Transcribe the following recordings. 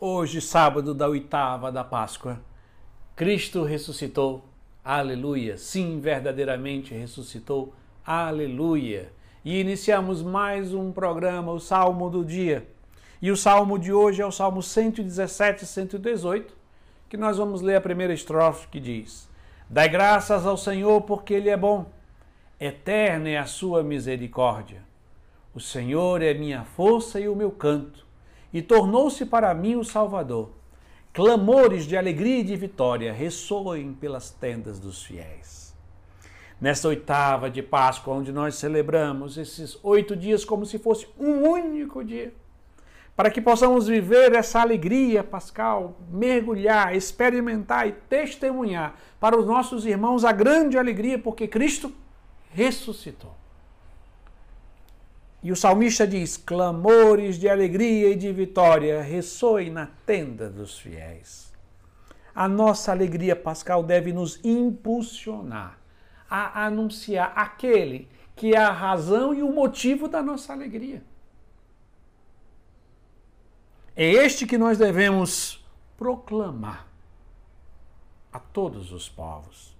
Hoje, sábado da oitava da Páscoa, Cristo ressuscitou. Aleluia! Sim, verdadeiramente ressuscitou. Aleluia! E iniciamos mais um programa, o Salmo do Dia. E o salmo de hoje é o Salmo 117 e 118, que nós vamos ler a primeira estrofe que diz: Dai graças ao Senhor porque Ele é bom, eterna é a sua misericórdia. O Senhor é minha força e o meu canto e tornou-se para mim o Salvador. Clamores de alegria e de vitória ressoem pelas tendas dos fiéis. Nesta oitava de Páscoa, onde nós celebramos esses oito dias como se fosse um único dia, para que possamos viver essa alegria pascal, mergulhar, experimentar e testemunhar para os nossos irmãos a grande alegria, porque Cristo ressuscitou. E o salmista diz: clamores de alegria e de vitória ressoem na tenda dos fiéis. A nossa alegria pascal deve nos impulsionar a anunciar aquele que é a razão e o motivo da nossa alegria. É este que nós devemos proclamar a todos os povos.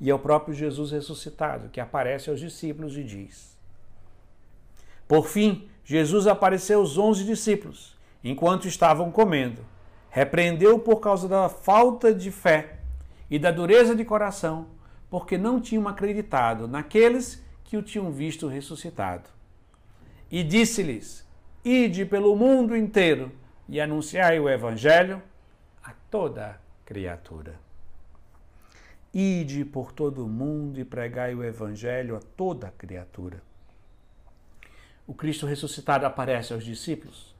E é o próprio Jesus ressuscitado que aparece aos discípulos e diz: por fim, Jesus apareceu aos onze discípulos, enquanto estavam comendo. Repreendeu por causa da falta de fé e da dureza de coração, porque não tinham acreditado naqueles que o tinham visto ressuscitado. E disse-lhes: Ide pelo mundo inteiro e anunciai o Evangelho a toda criatura. Ide por todo o mundo e pregai o Evangelho a toda criatura o Cristo ressuscitado aparece aos discípulos.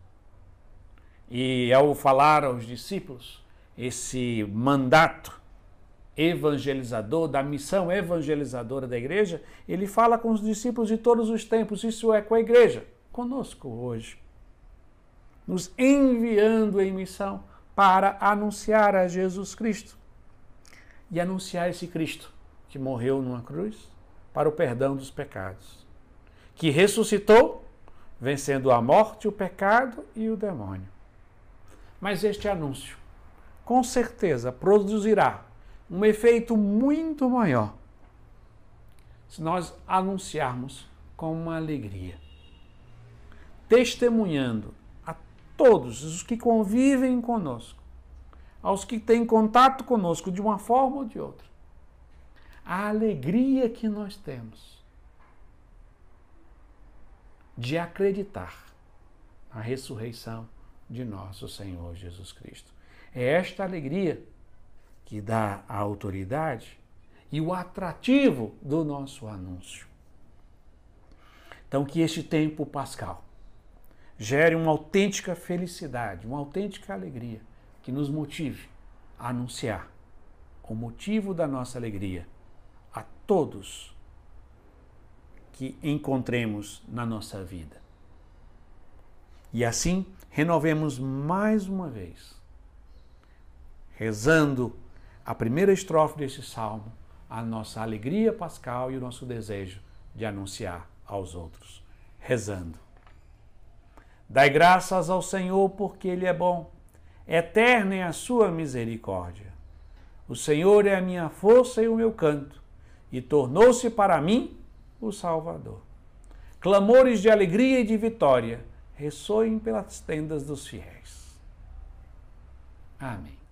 E ao falar aos discípulos esse mandato evangelizador, da missão evangelizadora da igreja, ele fala com os discípulos de todos os tempos, isso é com a igreja, conosco hoje, nos enviando em missão para anunciar a Jesus Cristo. E anunciar esse Cristo que morreu numa cruz para o perdão dos pecados que ressuscitou, vencendo a morte, o pecado e o demônio. Mas este anúncio, com certeza, produzirá um efeito muito maior se nós anunciarmos com uma alegria, testemunhando a todos os que convivem conosco, aos que têm contato conosco de uma forma ou de outra, a alegria que nós temos de acreditar na ressurreição de nosso Senhor Jesus Cristo. É esta alegria que dá a autoridade e o atrativo do nosso anúncio. Então, que este tempo pascal gere uma autêntica felicidade, uma autêntica alegria que nos motive a anunciar o motivo da nossa alegria a todos que encontremos na nossa vida. E assim, renovemos mais uma vez, rezando a primeira estrofe desse salmo, a nossa alegria pascal e o nosso desejo de anunciar aos outros. Rezando. Dai graças ao Senhor porque Ele é bom, eterna é a sua misericórdia. O Senhor é a minha força e o meu canto, e tornou-se para mim o Salvador. Clamores de alegria e de vitória ressoem pelas tendas dos fiéis. Amém.